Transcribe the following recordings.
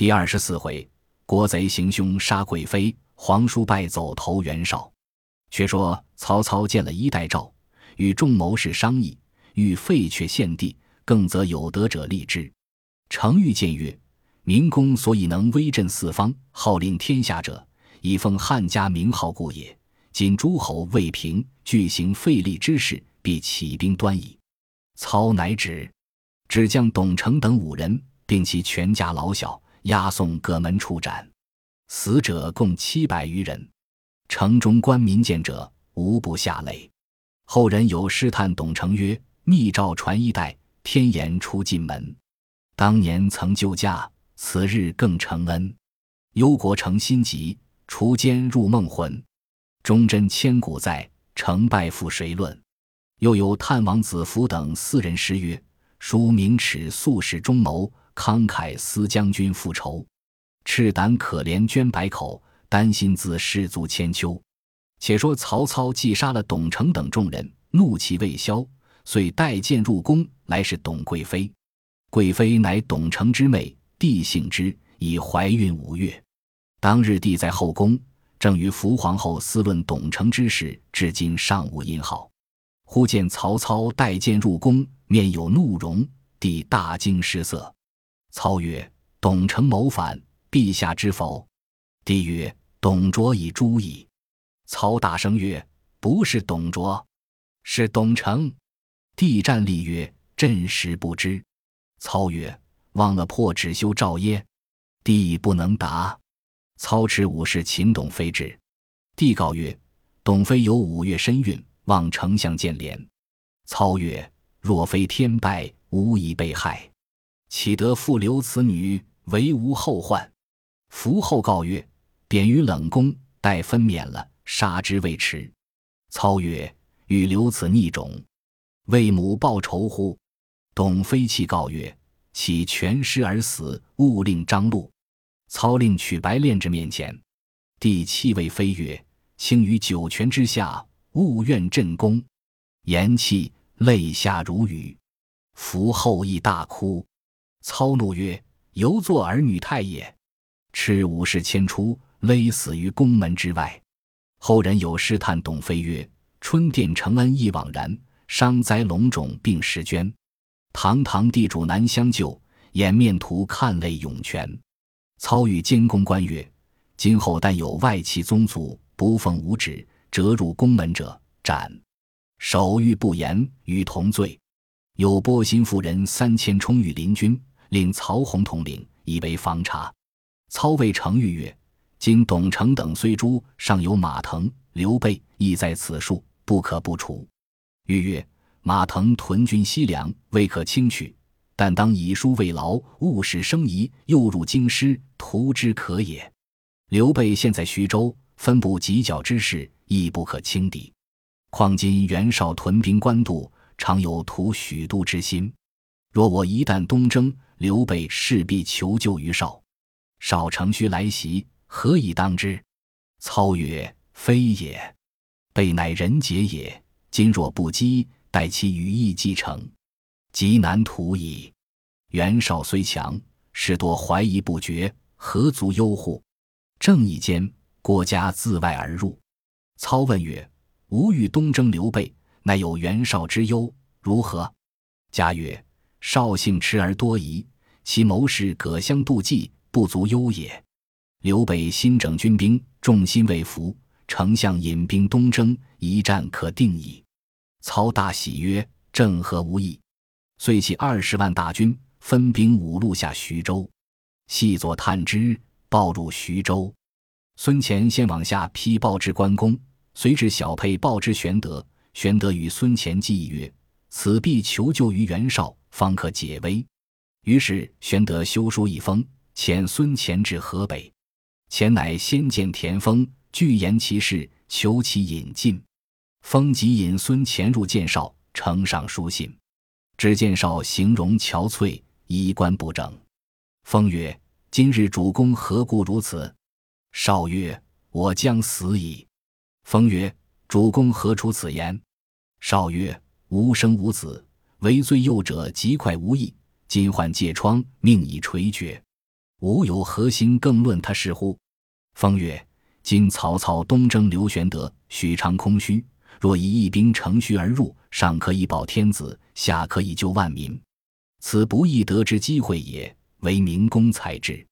第二十四回，国贼行凶杀贵妃，皇叔败走投袁绍。却说曹操见了衣带诏，与众谋士商议，欲废却献帝，更则有德者立之。程昱见曰：“明公所以能威震四方，号令天下者，以奉汉家名号故也。今诸侯未平，俱行废立之事，必起兵端矣。”操乃止，只将董承等五人，并其全家老小。押送各门处斩，死者共七百余人。城中官民见者，无不下泪。后人有诗叹董承曰：“密诏传一代，天言出进门。当年曾救驾，此日更承恩。忧国成心急，除奸入梦魂。忠贞千古在，成败负谁论？”又有探王子服等四人诗曰：“书明耻素使忠谋。”慷慨思将军复仇，赤胆可怜捐百口，担心自士卒千秋。且说曹操既杀了董承等众人，怒气未消，遂带剑入宫来是董贵妃。贵妃乃董承之妹，帝幸之，已怀孕五月。当日帝在后宫，正与福皇后思论董承之事，至今尚无音号。忽见曹操带剑入宫，面有怒容，帝大惊失色。操曰：“董承谋反，陛下知否？”帝曰：“董卓已诛矣。”操大声曰：“不是董卓，是董承。”帝战立曰：“朕实不知。”操曰：“忘了破纸修诏耶？”帝不能答。操持武士擒董妃至，帝告曰：“董妃有五月身孕，望丞相见怜。”操曰：“若非天败，无以被害。”岂得复留此女，为无后患？伏后告曰：“贬于冷宫，待分娩了，杀之未迟。”操曰：“欲留此逆种，为母报仇乎？”董妃泣告曰：“岂全尸而死，勿令张禄。”操令取白练至面前，帝泣谓妃曰：“卿于九泉之下，勿怨朕功。”言讫，泪下如雨。伏后亦大哭。操怒曰：“犹作儿女态也！”斥武士牵出，勒死于宫门之外。后人有诗叹董妃曰：“春殿承恩亦枉然，伤灾龙种并时捐。堂堂地主难相救，掩面图看泪涌泉。”操与监公官曰：“今后但有外戚宗族不奉吾旨，折入宫门者，斩。守御不严，与同罪。有波心妇人三千，充与邻军。”令曹洪统领，以为防察。操谓程昱曰：“今董承等虽诛，尚有马腾、刘备亦在此数，不可不除。”昱曰：“马腾屯军西凉，未可轻取，但当以书慰劳，勿使生疑，诱入京师，图之可也。刘备现在徐州，分布犄角之势，亦不可轻敌。况今袁绍屯兵官渡，常有图许都之心。若我一旦东征，刘备势必求救于绍，绍乘虚来袭，何以当之？操曰：“非也，备乃人杰也。今若不击，待其羽翼既成，极难图矣。袁绍虽强，士多怀疑不决，何足忧乎？”正义间，郭嘉自外而入。操问曰：“吾欲东征刘备，乃有袁绍之忧，如何？”嘉曰：“绍性迟而多疑。”其谋士葛相妒忌，不足忧也。刘备新整军兵，众心未服，丞相引兵东征，一战可定矣。操大喜曰：“正合吾意。”遂起二十万大军，分兵五路下徐州。细作探知，报入徐州。孙乾先往下批报至关公，随至小沛报之玄德。玄德与孙乾计议曰：“此必求救于袁绍，方可解危。”于是玄德修书一封，遣孙乾至河北。乾乃先见田丰，具言其事，求其引进。丰即引孙乾入见绍，呈上书信。只见绍形容憔悴，衣冠不整。丰曰：“今日主公何故如此？”绍曰：“我将死矣。”丰曰：“主公何出此言？”绍曰：“无生无子，为最幼者极快无益。”今患疥疮，命已垂绝。吾有何心更论他是乎？”风曰：“今曹操东征刘玄德，许昌空虚，若以一兵乘虚而入，上可以保天子，下可以救万民，此不易得之机会也。为明公才智。”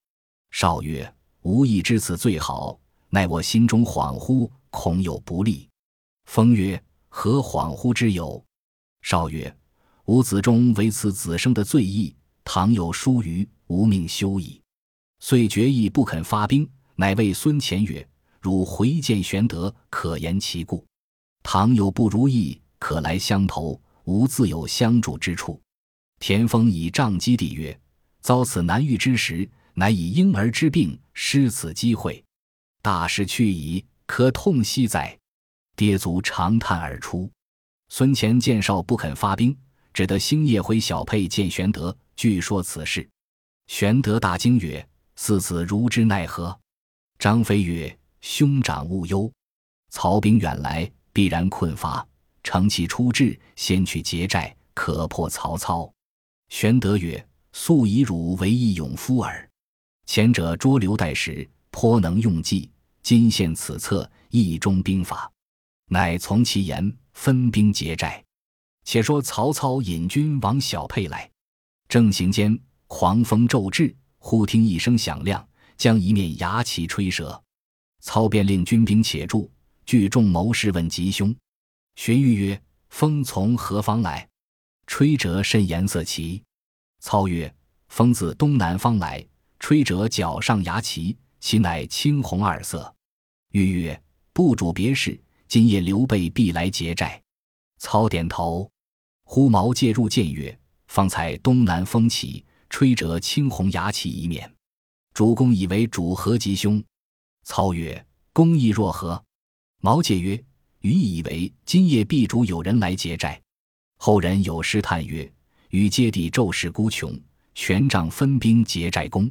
少曰：“吾亦知此最好，奈我心中恍惚，恐有不利。”风曰：“何恍惚之有？”少曰：“吾子中为此子生的罪义，倘有疏虞，吾命休矣。”遂决意不肯发兵，乃谓孙乾曰：“汝回见玄德，可言其故。倘有不如意，可来相投，吾自有相助之处。”田丰以杖击地曰：“遭此难遇之时。”乃以婴儿之病失此机会，大事去矣，可痛惜哉！跌足长叹而出。孙乾见少不肯发兵，只得星夜回小沛见玄德，据说此事。玄德大惊曰：“四子如之奈何？”张飞曰：“兄长勿忧，曹兵远来，必然困乏，乘其出至，先去劫寨，可破曹操。”玄德曰：“素以汝为义勇夫耳。”前者捉刘岱时颇能用计，今现此策，意中兵法，乃从其言，分兵劫寨。且说曹操引军往小沛来，正行间，狂风骤至，忽听一声响亮，将一面牙旗吹折。操便令军兵且住，聚众谋士问吉凶。荀彧曰：“风从何方来？吹折甚颜色奇？”操曰：“风自东南方来。”吹者脚上牙旗，其乃青红二色。欲曰：“不主别事，今夜刘备必来劫寨。”操点头。忽毛介入谏曰：“方才东南风起，吹折青红牙旗一面。主公以为主何吉凶？”操曰：“公意若何？”毛介曰：“余以为今夜必主有人来劫寨。”后人有诗叹曰：“与接地骤势孤穷，权杖分兵劫寨攻。”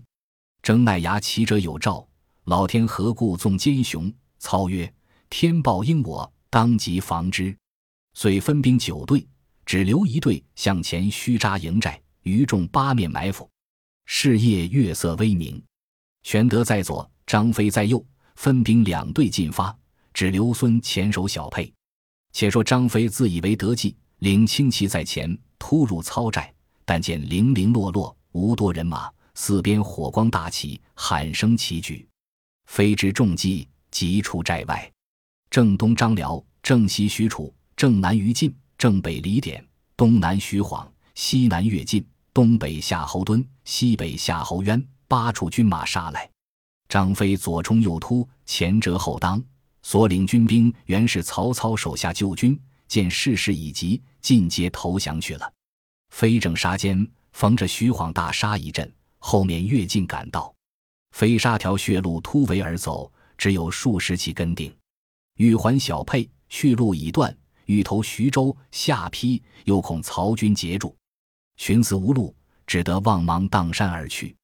征奈牙骑者有兆，老天何故纵奸雄？操曰：“天报应我，当即防之。”遂分兵九队，只留一队向前虚扎营寨，余众八面埋伏。是夜月色微明，玄德在左，张飞在右，分兵两队进发，只留孙前守小沛。且说张飞自以为得计，领轻骑在前突入操寨，但见零零落落，无多人马。四边火光大起，喊声齐举，飞之重击，急出寨外。正东张辽，正西许褚，正南于禁，正北李典，东南徐晃，西南乐进，东北夏侯惇，西北夏侯渊，八处军马杀来。张飞左冲右突，前折后当，所领军兵原是曹操手下旧军，见势势已急，尽皆投降去了。飞正杀间，逢着徐晃大杀一阵。后面越进赶到，飞沙条血路突围而走，只有数十骑跟定。玉环小沛，去路已断；欲投徐州下邳，又恐曹军截住，寻思无路，只得望芒荡山而去。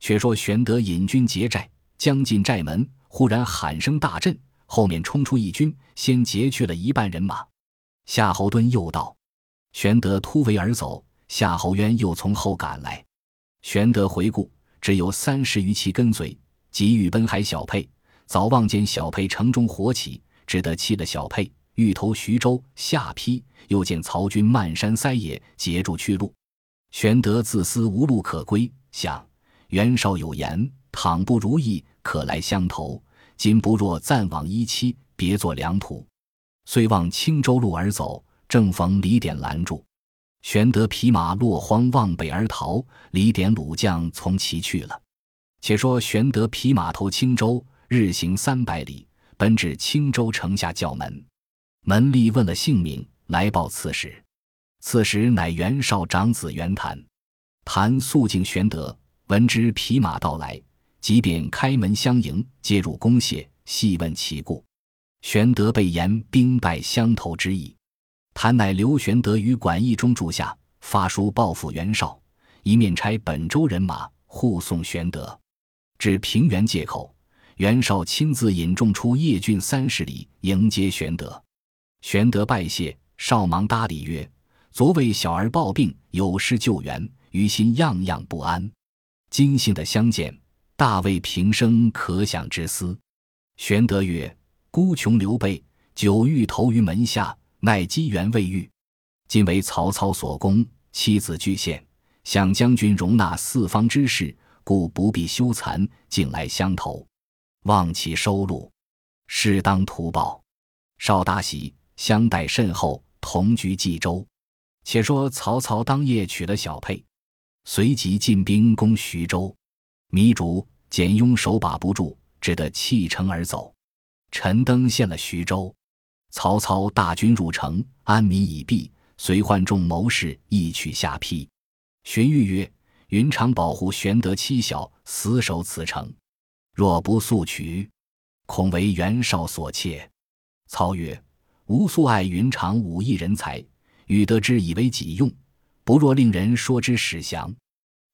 却说玄德引军劫寨，将进寨门，忽然喊声大震，后面冲出一军，先劫去了一半人马。夏侯惇又道，玄德突围而走，夏侯渊又从后赶来。玄德回顾，只有三十余骑跟随，急欲奔海小沛。早望见小沛城中火起，只得弃了小沛，欲投徐州下邳。又见曹军漫山塞野，截住去路。玄德自思无路可归，想袁绍有言：倘不如意，可来相投。今不若暂往一期，别作良图。遂望青州路而走，正逢李典拦住。玄德匹马落荒望北而逃，李典鲁将从其去了。且说玄德匹马投青州，日行三百里，奔至青州城下叫门。门吏问了姓名，来报刺史。刺史乃袁绍长子袁谭。谭肃敬玄德，闻之匹马到来，即便开门相迎，接入宫谢，细问其故。玄德被言兵败相投之意。谭乃刘玄德于馆驿中住下，发书报复袁绍，一面差本州人马护送玄德至平原界口。袁绍亲自引众出邺郡三十里迎接玄德。玄德拜谢，少忙搭理曰：“昨为小儿抱病，有失救援，于心样样不安。今幸得相见，大为平生可想之思。玄德曰：“孤穷刘备，久欲投于门下，奈机缘未遇。今为曹操所攻，妻子俱陷，想将军容纳四方之士，故不必羞惭，径来相投，望其收录，适当图报。”少大喜，相待甚厚，同居冀州。且说曹操当夜娶了小沛，随即进兵攻徐州。糜竺、简雍手把不住，只得弃城而走。陈登陷了徐州，曹操大军入城，安民已毕，遂唤众谋士一取下邳。荀彧曰：“云长保护玄德妻小，死守此城，若不速取，恐为袁绍所窃。”操曰：“吾素爱云长武艺人才。”欲得之以为己用，不若令人说之使降。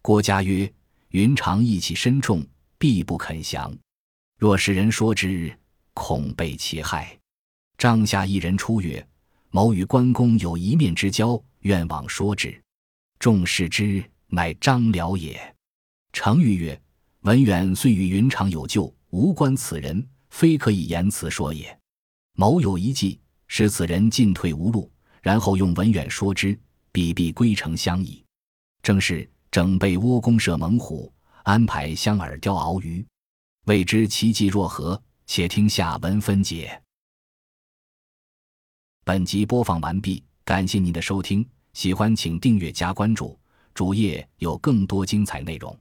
郭嘉曰：“云长义气深重，必不肯降。若使人说之，恐被其害。”帐下一人出曰：“某与关公有一面之交，愿往说之。”众视之，乃张辽也。程昱曰：“文远虽与云长有旧，无关此人，非可以言辞说也。某有一计，使此人进退无路。”然后用文远说之，必必归城相矣。正是整备窝弓射猛虎，安排香饵钓鳌鱼。未知其计若何？且听下文分解。本集播放完毕，感谢您的收听，喜欢请订阅加关注，主页有更多精彩内容。